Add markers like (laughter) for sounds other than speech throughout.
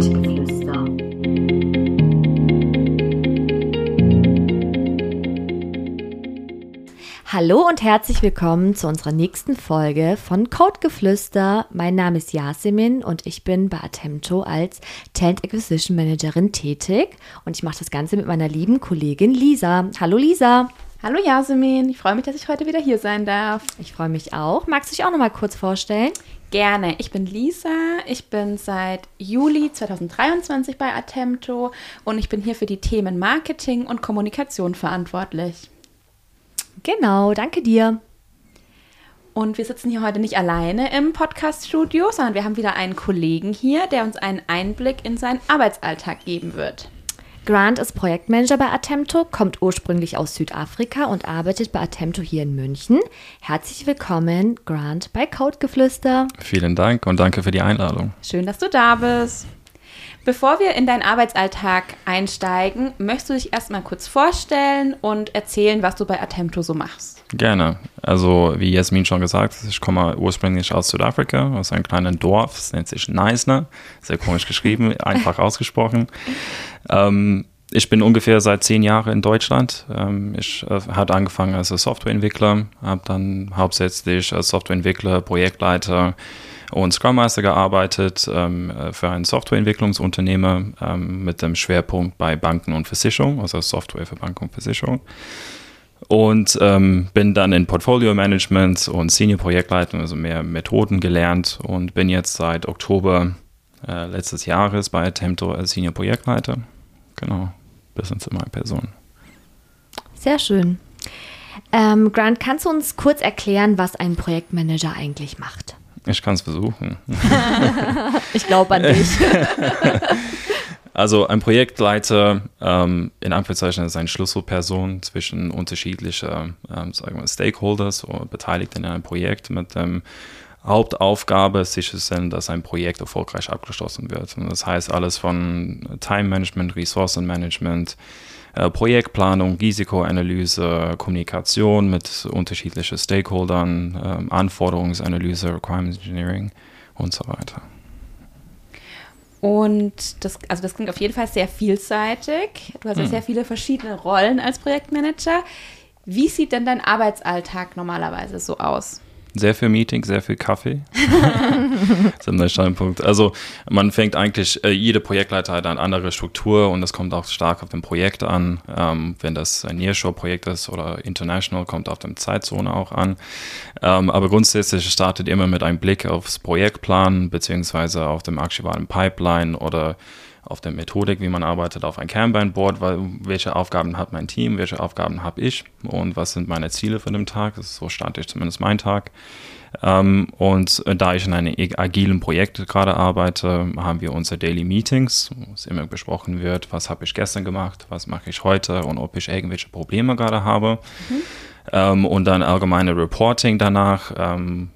Codegeflüster. Hallo und herzlich willkommen zu unserer nächsten Folge von Codegeflüster. Mein Name ist Yasemin und ich bin bei Attempto als Talent Acquisition Managerin tätig und ich mache das Ganze mit meiner lieben Kollegin Lisa. Hallo Lisa. Hallo Yasemin, ich freue mich, dass ich heute wieder hier sein darf. Ich freue mich auch. Magst du dich auch noch mal kurz vorstellen? Gerne. Ich bin Lisa. Ich bin seit Juli 2023 bei Attempto und ich bin hier für die Themen Marketing und Kommunikation verantwortlich. Genau, danke dir. Und wir sitzen hier heute nicht alleine im Podcast-Studio, sondern wir haben wieder einen Kollegen hier, der uns einen Einblick in seinen Arbeitsalltag geben wird. Grant ist Projektmanager bei Attempto, kommt ursprünglich aus Südafrika und arbeitet bei Attempto hier in München. Herzlich willkommen, Grant, bei Codegeflüster. Vielen Dank und danke für die Einladung. Schön, dass du da bist. Bevor wir in deinen Arbeitsalltag einsteigen, möchtest du dich erstmal kurz vorstellen und erzählen, was du bei Attempto so machst? Gerne. Also, wie Jasmin schon gesagt hat, ich komme ursprünglich aus Südafrika, aus einem kleinen Dorf, es nennt sich Neisner, sehr komisch geschrieben, (laughs) einfach ausgesprochen. Ähm, ich bin ungefähr seit zehn Jahren in Deutschland. Ähm, ich äh, habe angefangen als Softwareentwickler, habe dann hauptsächlich als Softwareentwickler, Projektleiter, und Scrum Master gearbeitet ähm, äh, für ein Softwareentwicklungsunternehmer ähm, mit dem Schwerpunkt bei Banken und Versicherung, also Software für Banken und Versicherung. Und ähm, bin dann in Portfolio Management und Senior Projektleitung, also mehr Methoden gelernt und bin jetzt seit Oktober äh, letztes Jahres bei Attempto als Senior Projektleiter. Genau, bisschen zu meiner Person. Sehr schön. Ähm, Grant, kannst du uns kurz erklären, was ein Projektmanager eigentlich macht? Ich kann es versuchen. (laughs) ich glaube an dich. (laughs) Also ein Projektleiter ähm, in Anführungszeichen ist eine Schlüsselperson zwischen unterschiedlichen ähm, sagen wir, Stakeholders oder Beteiligten in einem Projekt mit dem Hauptaufgabe sicherzustellen, dass ein Projekt erfolgreich abgeschlossen wird. Und das heißt alles von Time Management, Ressourcenmanagement, äh, Projektplanung, Risikoanalyse, Kommunikation mit unterschiedlichen Stakeholdern, äh, Anforderungsanalyse, Requirements Engineering und so weiter. Und das, also das klingt auf jeden Fall sehr vielseitig. Du hast ja hm. sehr viele verschiedene Rollen als Projektmanager. Wie sieht denn dein Arbeitsalltag normalerweise so aus? Sehr viel Meeting, sehr viel Kaffee. (laughs) das ist der Standpunkt. Also man fängt eigentlich, äh, jede Projektleiter hat eine andere Struktur und das kommt auch stark auf dem Projekt an. Ähm, wenn das ein Nearshore-Projekt ist oder International, kommt auf dem Zeitzone auch an. Ähm, aber grundsätzlich startet immer mit einem Blick aufs Projektplan beziehungsweise auf dem aktuellen Pipeline oder auf der Methodik, wie man arbeitet, auf ein Kanban-Board, welche Aufgaben hat mein Team, welche Aufgaben habe ich und was sind meine Ziele für den Tag. Das ist so starte ich zumindest meinen Tag. Ähm, und da ich in einem agilen Projekt gerade arbeite, haben wir unsere Daily Meetings, wo es immer besprochen wird, was habe ich gestern gemacht, was mache ich heute und ob ich irgendwelche Probleme gerade habe. Mhm. Ähm, und dann allgemeine Reporting danach, ähm,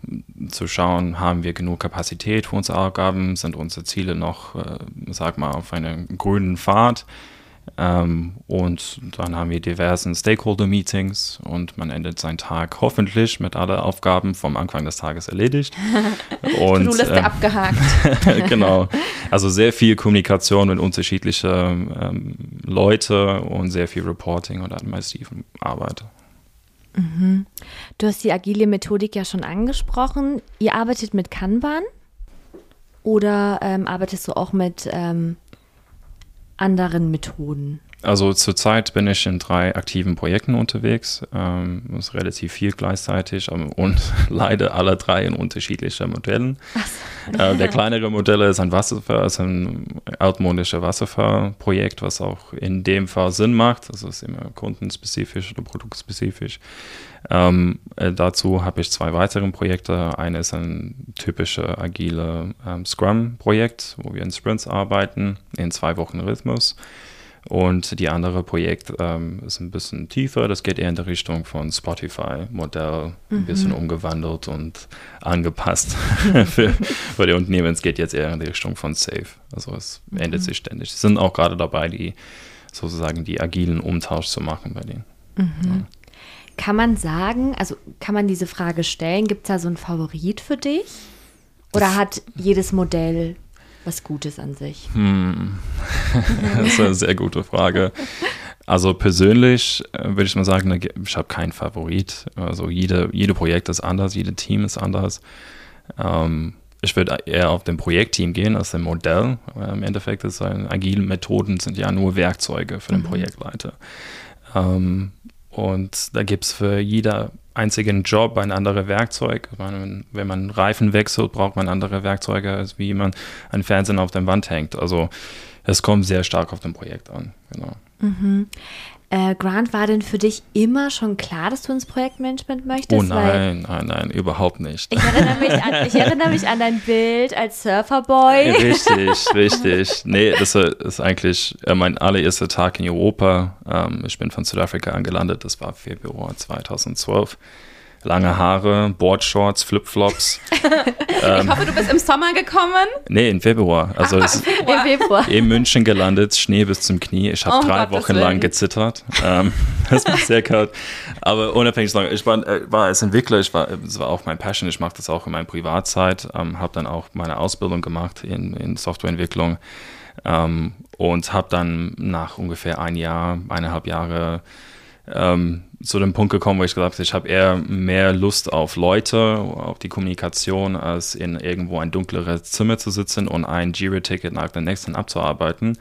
zu schauen, haben wir genug Kapazität für unsere Aufgaben, sind unsere Ziele noch, äh, sag mal, auf einem grünen Pfad. Ähm, und dann haben wir diversen Stakeholder-Meetings und man endet seinen Tag hoffentlich mit allen Aufgaben vom Anfang des Tages erledigt. (laughs) und du äh, abgehakt. (laughs) genau. Also sehr viel Kommunikation mit unterschiedlichen ähm, Leuten und sehr viel Reporting und administrative Arbeit. Mhm. Du hast die agile Methodik ja schon angesprochen. Ihr arbeitet mit Kanban oder ähm, arbeitest du auch mit ähm, anderen Methoden? Also zurzeit bin ich in drei aktiven Projekten unterwegs. Ähm, das ist relativ viel gleichzeitig (laughs) und leider alle drei in unterschiedlichen Modellen. Äh, der (laughs) kleinere Modell ist ein Wasserfall, ist ein altmodisches Wasserfallprojekt, was auch in dem Fall Sinn macht. Das ist immer kundenspezifisch oder produktspezifisch. Ähm, äh, dazu habe ich zwei weitere Projekte. Eine ist ein typisches agile ähm, Scrum-Projekt, wo wir in Sprints arbeiten, in zwei Wochen Rhythmus. Und die andere Projekt ähm, ist ein bisschen tiefer. Das geht eher in die Richtung von Spotify-Modell, mhm. ein bisschen umgewandelt und angepasst (laughs) für, für die Unternehmen. Es geht jetzt eher in die Richtung von Safe. Also es mhm. ändert sich ständig. Sie sind auch gerade dabei, die sozusagen die agilen Umtausch zu machen bei denen. Mhm. Ja. Kann man sagen, also kann man diese Frage stellen, gibt es da so einen Favorit für dich? Oder hat jedes Modell was Gutes an sich? Hm. (laughs) das ist eine sehr gute Frage. Also persönlich äh, würde ich mal sagen, ich habe keinen Favorit. Also jede, jede Projekt ist anders, jedes Team ist anders. Ähm, ich würde eher auf dem Projektteam gehen als dem Modell. Im Endeffekt ist ein, agile Methoden sind ja nur Werkzeuge für den mhm. Projektleiter. Ähm, und da gibt es für jeder einzigen Job ein anderes Werkzeug. Meine, wenn man Reifen wechselt, braucht man andere Werkzeuge, als wie man ein Fernsehen auf der Wand hängt. Also es kommt sehr stark auf dem Projekt an. Genau. Mhm. Äh, Grant, war denn für dich immer schon klar, dass du ins Projektmanagement möchtest? Oh nein, nein, nein, überhaupt nicht. Ich erinnere mich an, ich erinnere mich an dein Bild als Surferboy. Richtig, richtig. Nee, das ist eigentlich äh, mein allererster Tag in Europa. Ähm, ich bin von Südafrika angelandet, das war Februar 2012 lange Haare, Boardshorts, Flipflops. ähm, (laughs) ich hoffe, du bist im Sommer gekommen. Nee, im Februar. Also Ach, im Februar. Im Februar. In München gelandet, Schnee bis zum Knie. Ich habe oh, drei Gottes Wochen lang gezittert. Ähm, (laughs) es war sehr kalt. Aber unabhängig davon, ich war, äh, war als Entwickler, ich war, es war auch mein Passion, ich mache das auch in meiner Privatzeit, ähm, habe dann auch meine Ausbildung gemacht in, in Softwareentwicklung ähm, und habe dann nach ungefähr ein Jahr, eineinhalb Jahre ähm, zu dem Punkt gekommen, wo ich gesagt habe, ich habe eher mehr Lust auf Leute, auf die Kommunikation, als in irgendwo ein dunkleres Zimmer zu sitzen und ein Jira-Ticket nach dem nächsten abzuarbeiten.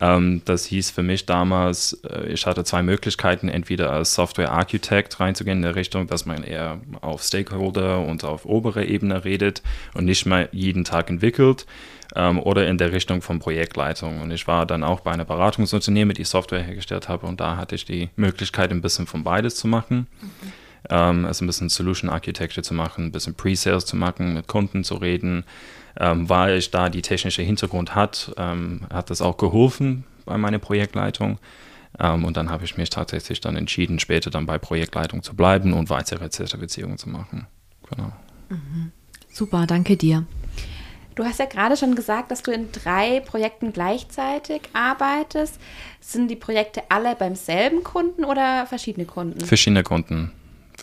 Ähm, das hieß für mich damals, äh, ich hatte zwei Möglichkeiten, entweder als Software Architect reinzugehen in der Richtung, dass man eher auf Stakeholder und auf obere Ebene redet und nicht mal jeden Tag entwickelt ähm, oder in der Richtung von Projektleitung. Und ich war dann auch bei einer Beratungsunternehmen, die Software hergestellt habe und da hatte ich die Möglichkeit, ein bisschen von beides zu machen. Mhm. Ähm, also ein bisschen Solution Architecture zu machen, ein bisschen Pre-Sales zu machen, mit Kunden zu reden. Ähm, weil ich da die technische Hintergrund hat, ähm, hat das auch geholfen bei meiner Projektleitung. Um, ähm, und dann habe ich mich tatsächlich dann entschieden, später dann bei Projektleitung zu bleiben und weitere Zertifizierungen zu machen. Genau. Mhm. Super, danke dir. Du hast ja gerade schon gesagt, dass du in drei Projekten gleichzeitig arbeitest. Sind die Projekte alle beim selben Kunden oder verschiedene Kunden? Verschiedene Kunden.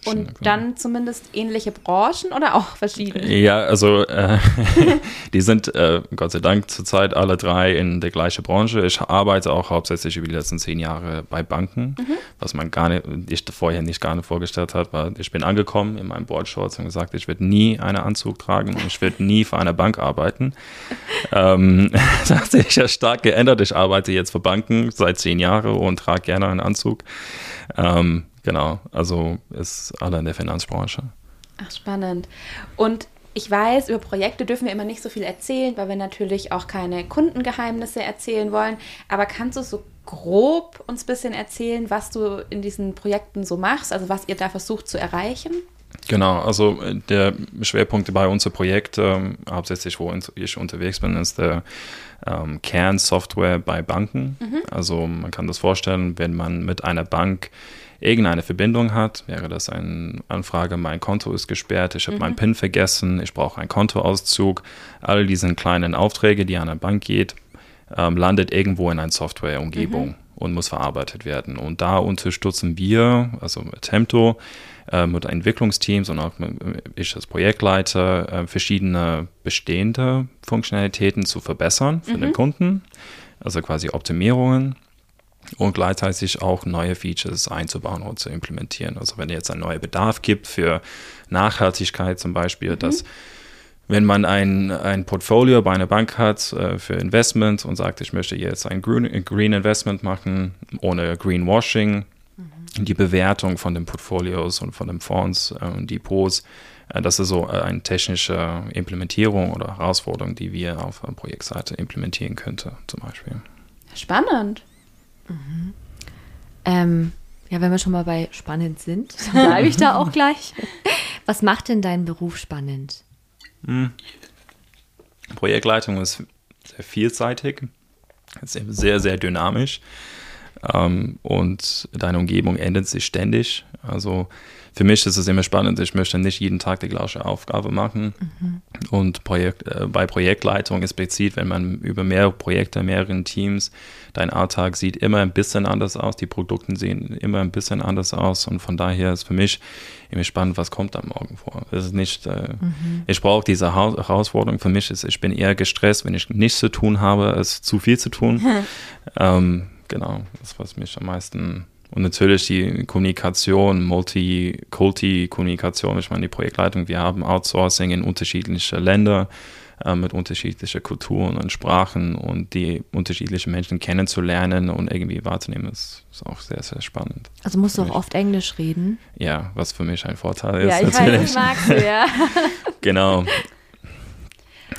Und dann zumindest ähnliche Branchen oder auch verschiedene? Ja, also äh, (laughs) die sind äh, Gott sei Dank zurzeit alle drei in der gleichen Branche. Ich arbeite auch hauptsächlich über die letzten zehn Jahre bei Banken, mhm. was man gar nicht, ich vorher nicht gar nicht vorgestellt hat, weil ich bin angekommen in meinem Boardshorts und gesagt, ich werde nie einen Anzug tragen und ich werde nie für eine Bank arbeiten. (laughs) ähm, (laughs) das hat sich ja stark geändert. Ich arbeite jetzt für Banken seit zehn Jahren und trage gerne einen Anzug. Ähm, Genau, also ist alle in der Finanzbranche. Ach, spannend. Und ich weiß, über Projekte dürfen wir immer nicht so viel erzählen, weil wir natürlich auch keine Kundengeheimnisse erzählen wollen. Aber kannst du so grob uns ein bisschen erzählen, was du in diesen Projekten so machst, also was ihr da versucht zu erreichen? Genau, also äh, der Schwerpunkt bei unserem Projekt, ähm, hauptsächlich wo ich unterwegs bin, ist der ähm, Kernsoftware bei Banken. Mhm. Also man kann das vorstellen, wenn man mit einer Bank irgendeine Verbindung hat, wäre das eine Anfrage, mein Konto ist gesperrt, ich habe mhm. meinen PIN vergessen, ich brauche einen Kontoauszug. All diese kleinen Aufträge, die an eine Bank geht, ähm, landet irgendwo in einer Softwareumgebung mhm. und muss verarbeitet werden. Und da unterstützen wir, also Attempto, äh, mit Entwicklungsteams und auch ich als Projektleiter, äh, verschiedene bestehende Funktionalitäten zu verbessern für mhm. den Kunden, also quasi Optimierungen und gleichzeitig auch neue Features einzubauen und zu implementieren. Also wenn jetzt ein neuer Bedarf gibt für Nachhaltigkeit zum Beispiel, mhm. dass wenn man ein, ein Portfolio bei einer Bank hat äh, für Investment und sagt, ich möchte jetzt ein Green, Green Investment machen ohne Greenwashing, mhm. die Bewertung von den Portfolios und von den Fonds äh, und Depots, äh, das ist so äh, eine technische Implementierung oder Herausforderung, die wir auf der Projektseite implementieren könnten zum Beispiel. Spannend. Mhm. Ähm, ja, wenn wir schon mal bei spannend sind, (laughs) dann bleibe ich da auch gleich. Was macht denn deinen Beruf spannend? Mhm. Projektleitung ist sehr vielseitig, sehr, sehr dynamisch. Ähm, und deine Umgebung ändert sich ständig. Also für mich ist es immer spannend. Ich möchte nicht jeden Tag die gleiche Aufgabe machen. Mhm. Und Projekt, äh, bei Projektleitung explizit, wenn man über mehrere Projekte, mehreren Teams, dein Alltag sieht immer ein bisschen anders aus. Die Produkte sehen immer ein bisschen anders aus. Und von daher ist für mich immer spannend, was kommt da morgen vor. Es ist nicht, äh, mhm. ich brauche diese ha Herausforderung. Für mich ist, ich bin eher gestresst, wenn ich nichts zu tun habe, als zu viel zu tun. (laughs) ähm, genau, das was mich am meisten und natürlich die Kommunikation, Multi-Kulti-Kommunikation, ich meine die Projektleitung, wir haben Outsourcing in unterschiedliche Länder äh, mit unterschiedlichen Kulturen und Sprachen und die unterschiedlichen Menschen kennenzulernen und irgendwie wahrzunehmen, ist, ist auch sehr, sehr spannend. Also musst du auch oft Englisch reden? Ja, was für mich ein Vorteil ist. Ja, ich natürlich. weiß, das magst du, ja. (laughs) genau. (laughs)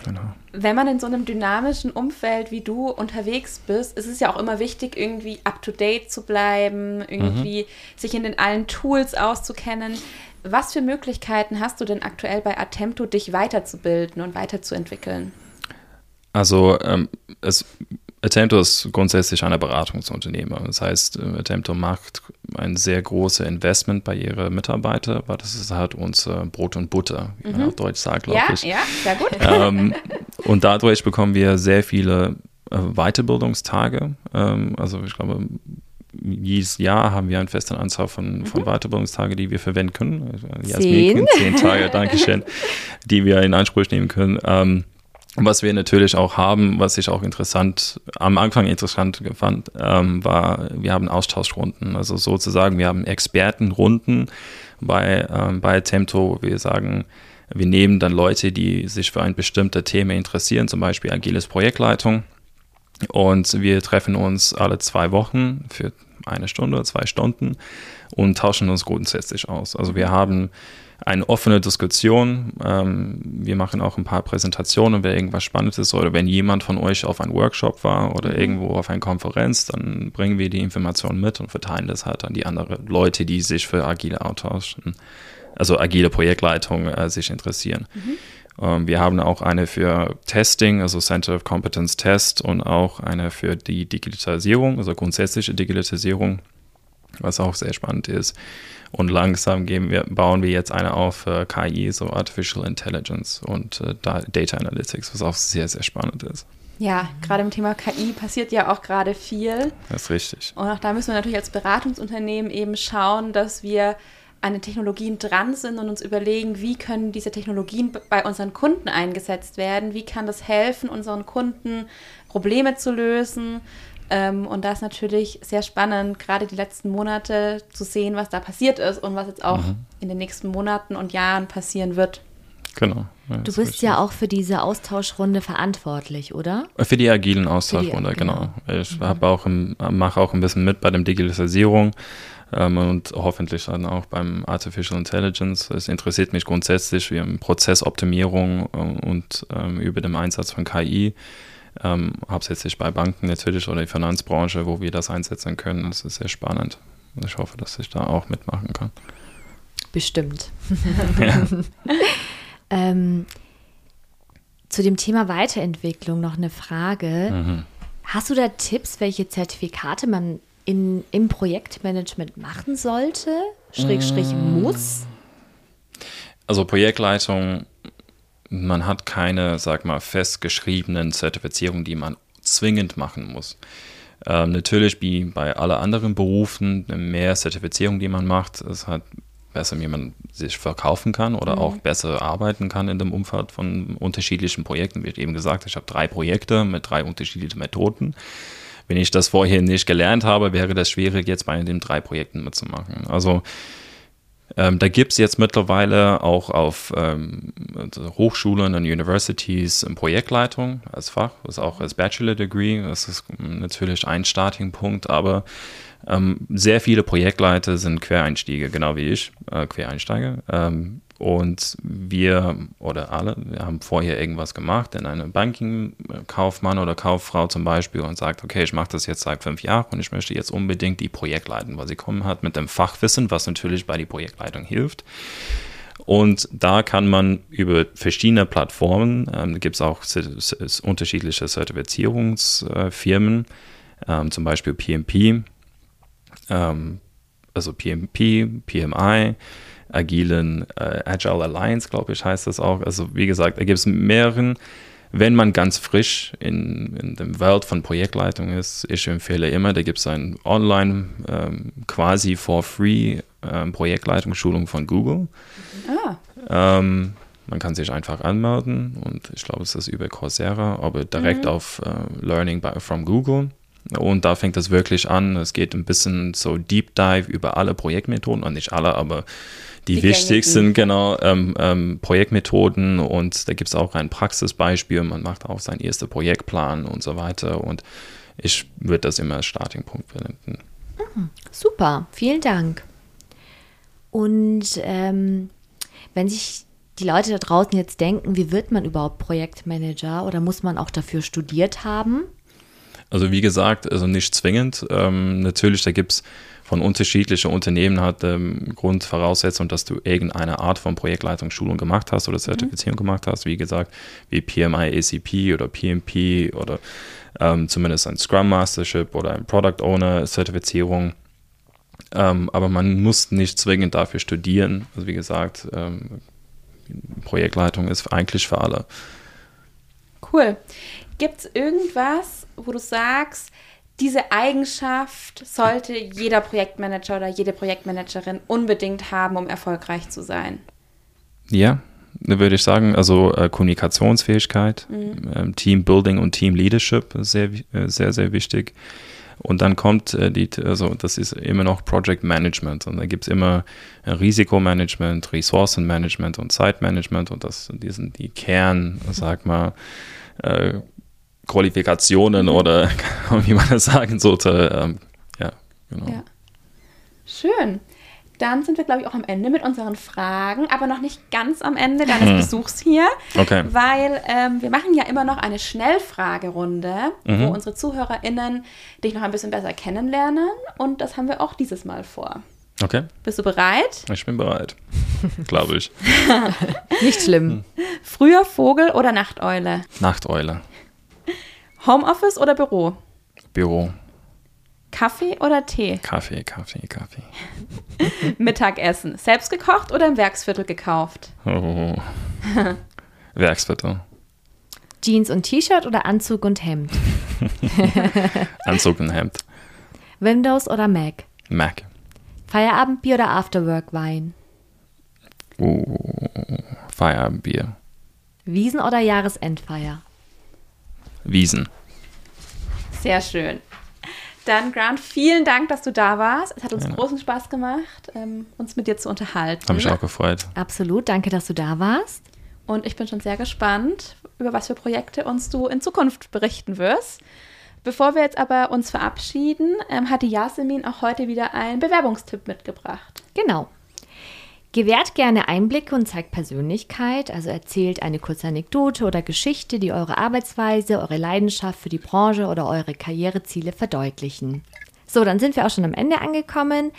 Genau. Wenn man in so einem dynamischen Umfeld wie du unterwegs bist, ist es ja auch immer wichtig, irgendwie up-to-date zu bleiben, irgendwie mhm. sich in den allen Tools auszukennen. Was für Möglichkeiten hast du denn aktuell bei Attempto, dich weiterzubilden und weiterzuentwickeln? Also ähm, es Attempto ist grundsätzlich eine Beratungsunternehmer. Das heißt, äh, Attempto macht ein sehr großes Investment bei ihren Mitarbeitern, weil das ist halt unser Brot und Butter, wie man mhm. auf Deutsch sagt, glaube ja, ich. Ja, sehr gut. Ähm, (laughs) und dadurch bekommen wir sehr viele äh, Weiterbildungstage. Ähm, also ich glaube, jedes Jahr haben wir eine feste Anzahl von, von mhm. Weiterbildungstagen, die wir verwenden können. Also, Jasmin, zehn Tage, (laughs) Dankeschön, die wir in Anspruch nehmen können. Ähm, was wir natürlich auch haben, was ich auch interessant, am Anfang interessant fand, ähm, war, wir haben Austauschrunden. Also sozusagen, wir haben Expertenrunden bei, ähm, bei Temto. Wir sagen, wir nehmen dann Leute, die sich für ein bestimmtes Thema interessieren, zum Beispiel agiles Projektleitung. Und wir treffen uns alle zwei Wochen für eine Stunde, zwei Stunden und tauschen uns grundsätzlich aus. Also wir haben eine offene Diskussion. Ähm, wir machen auch ein paar Präsentationen, wenn irgendwas Spannendes ist oder wenn jemand von euch auf einem Workshop war oder mhm. irgendwo auf einer Konferenz, dann bringen wir die Informationen mit und verteilen das halt an die anderen Leute, die sich für agile austauschen, also agile Projektleitung äh, sich interessieren. Mhm. Ähm, wir haben auch eine für Testing, also Center of Competence Test und auch eine für die Digitalisierung, also grundsätzliche Digitalisierung, was auch sehr spannend ist. Und langsam wir, bauen wir jetzt eine auf äh, KI, so Artificial Intelligence und äh, Data Analytics, was auch sehr, sehr spannend ist. Ja, gerade im Thema KI passiert ja auch gerade viel. Das ist richtig. Und auch da müssen wir natürlich als Beratungsunternehmen eben schauen, dass wir an den Technologien dran sind und uns überlegen, wie können diese Technologien bei unseren Kunden eingesetzt werden, wie kann das helfen, unseren Kunden Probleme zu lösen ähm, und da ist natürlich sehr spannend, gerade die letzten Monate zu sehen, was da passiert ist und was jetzt auch mhm. in den nächsten Monaten und Jahren passieren wird. Genau. Ja, du bist ja auch für diese Austauschrunde verantwortlich, oder? Für die agilen Austauschrunde, die, genau. genau. Ich mhm. auch mache auch ein bisschen mit bei der Digitalisierung und hoffentlich dann auch beim Artificial Intelligence. Es interessiert mich grundsätzlich wie Prozessoptimierung äh, und ähm, über den Einsatz von KI ähm, hauptsächlich bei Banken natürlich oder die Finanzbranche, wo wir das einsetzen können. Das ist sehr spannend. Ich hoffe, dass ich da auch mitmachen kann. Bestimmt. (laughs) (laughs) ähm, zu dem Thema Weiterentwicklung noch eine Frage. Mhm. Hast du da Tipps, welche Zertifikate man in, im Projektmanagement machen sollte? Schrägstrich mhm. muss? Also Projektleitung man hat keine, sag mal, festgeschriebenen Zertifizierungen, die man zwingend machen muss. Ähm, natürlich wie bei allen anderen Berufen mehr Zertifizierung, die man macht, ist halt besser, wie man sich verkaufen kann oder mhm. auch besser arbeiten kann in dem Umfeld von unterschiedlichen Projekten. Wie ich eben gesagt, ich habe drei Projekte mit drei unterschiedlichen Methoden. Wenn ich das vorher nicht gelernt habe, wäre das schwierig, jetzt bei den drei Projekten mitzumachen. Also ähm, da gibt es jetzt mittlerweile auch auf ähm, also Hochschulen und Universities Projektleitung als Fach, ist auch als Bachelor Degree. Das ist natürlich ein Starting-Punkt, aber ähm, sehr viele Projektleiter sind Quereinsteiger, genau wie ich, äh, Quereinsteiger. Ähm, und wir oder alle, wir haben vorher irgendwas gemacht in einem Banking-Kaufmann oder Kauffrau zum Beispiel und sagt, okay, ich mache das jetzt seit fünf Jahren und ich möchte jetzt unbedingt die Projektleitung, weil sie kommen hat mit dem Fachwissen, was natürlich bei der Projektleitung hilft. Und da kann man über verschiedene Plattformen, ähm, gibt es auch unterschiedliche Zertifizierungsfirmen, ähm, zum Beispiel PMP, ähm, also PMP, PMI, agilen äh, Agile Alliance, glaube ich, heißt das auch. Also wie gesagt, da gibt es mehreren. Wenn man ganz frisch in, in der Welt von Projektleitung ist, ich empfehle immer, da gibt es ein Online ähm, quasi for free ähm, Projektleitungsschulung von Google. Ah, Ähm, man kann sich einfach anmelden und ich glaube, es ist über Coursera, aber direkt auf äh, Learning by, from Google. Und da fängt es wirklich an. Es geht ein bisschen so Deep Dive über alle Projektmethoden, und nicht alle, aber die, Die wichtigsten, genau, ähm, ähm, Projektmethoden. Und da gibt es auch ein Praxisbeispiel. Man macht auch seinen ersten Projektplan und so weiter. Und ich würde das immer als Startingpunkt verwenden. Super, vielen Dank. Und ähm, wenn sich die Leute da draußen jetzt denken, wie wird man überhaupt Projektmanager oder muss man auch dafür studiert haben? Also wie gesagt, also nicht zwingend. Ähm, natürlich, da gibt es von unterschiedlichen Unternehmen hat ähm, Grundvoraussetzung, dass du irgendeine Art von Projektleitungsschulung gemacht hast oder Zertifizierung gemacht hast. Wie gesagt, wie PMI, ACP oder PMP oder ähm, zumindest ein Scrum Mastership oder ein Product Owner Zertifizierung. Ähm, aber man muss nicht zwingend dafür studieren. Also wie gesagt, ähm, Projektleitung ist eigentlich für alle. cool. Gibt es irgendwas, wo du sagst, diese Eigenschaft sollte jeder Projektmanager oder jede Projektmanagerin unbedingt haben, um erfolgreich zu sein? Ja, würde ich sagen, also äh, Kommunikationsfähigkeit, ähm, Teambuilding und Teamleadership ist sehr, äh, sehr, sehr wichtig. Und dann kommt äh, die, also das ist immer noch Project Management und da gibt es immer äh, Risikomanagement, Ressourcenmanagement und Zeitmanagement und das die sind die Kern, sag mal, Qualifikationen oder (laughs) wie man das sagen sollte. Ähm, ja, genau. Ja. Schön. Dann sind wir, glaube ich, auch am Ende mit unseren Fragen, aber noch nicht ganz am Ende deines Besuchs hier, Okay. weil ähm, wir machen ja immer noch eine Schnellfragerunde, Mhm. wo unsere ZuhörerInnen dich noch ein bisschen besser kennenlernen und das haben wir auch dieses Mal vor. Okay, Bist du bereit? ich bin bereit. (laughs) Glaube ich. (laughs) Nicht schlimm. Früher Vogel oder Nachteule? Nachteule. Homeoffice oder Büro? Büro. Kaffee oder Tee? Kaffee, Kaffee, Kaffee. (laughs) Mittagessen. Selbst gekocht oder im Werksviertel gekauft? Oh. (laughs) Werksviertel. Jeans und T-Shirt oder Anzug und Hemd? (laughs) Anzug und Hemd. Windows oder Mac? Mac. Feierabendbier oder Afterwork-Wein? Uh, Feierabendbier. Wiesen oder Jahresendfeier? Wiesen. Sehr schön. Dann, Grant, vielen Dank, dass du da warst. Es hat uns Gerne. großen Spaß gemacht, ähm, uns mit dir zu unterhalten. Habe mich auch gefreut. Absolut, danke, dass du da warst. Und ich bin schon sehr gespannt, über was für Projekte uns du in Zukunft berichten wirst. Bevor wir jetzt aber uns verabschieden, ähm, hat die Yasemin auch heute wieder einen Bewerbungstipp mitgebracht. Genau. Gewährt gerne Einblicke und zeigt Persönlichkeit, also erzählt eine kurze Anekdote oder Geschichte, die eure Arbeitsweise, eure Leidenschaft für die Branche oder eure Karriereziele verdeutlichen. So, dann sind wir auch schon am Ende angekommen.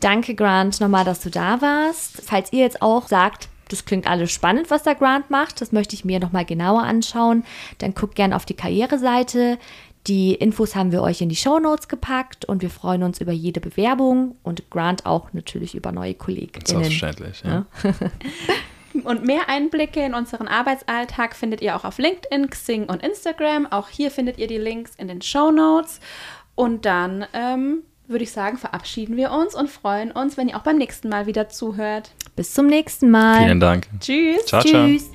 Danke, Grant, nochmal, dass du da warst. Falls ihr jetzt auch sagt, das klingt alles spannend, was der Grant macht, das möchte ich mir nochmal genauer anschauen, dann guckt gerne auf die Karriereseite. Die Infos haben wir euch in die Shownotes gepackt und wir freuen uns über jede Bewerbung und Grant auch natürlich über neue KollegInnen. Selbstverständlich. Ja. (laughs) Und mehr Einblicke in unseren Arbeitsalltag findet ihr auch auf LinkedIn, Xing und Instagram. Auch hier findet ihr die Links in den Show Notes. Und dann ähm, würde ich sagen, verabschieden wir uns und freuen uns, wenn ihr auch beim nächsten Mal wieder zuhört. Bis zum nächsten Mal. Vielen Dank. Tschüss. Ciao, ciao. Tschüss.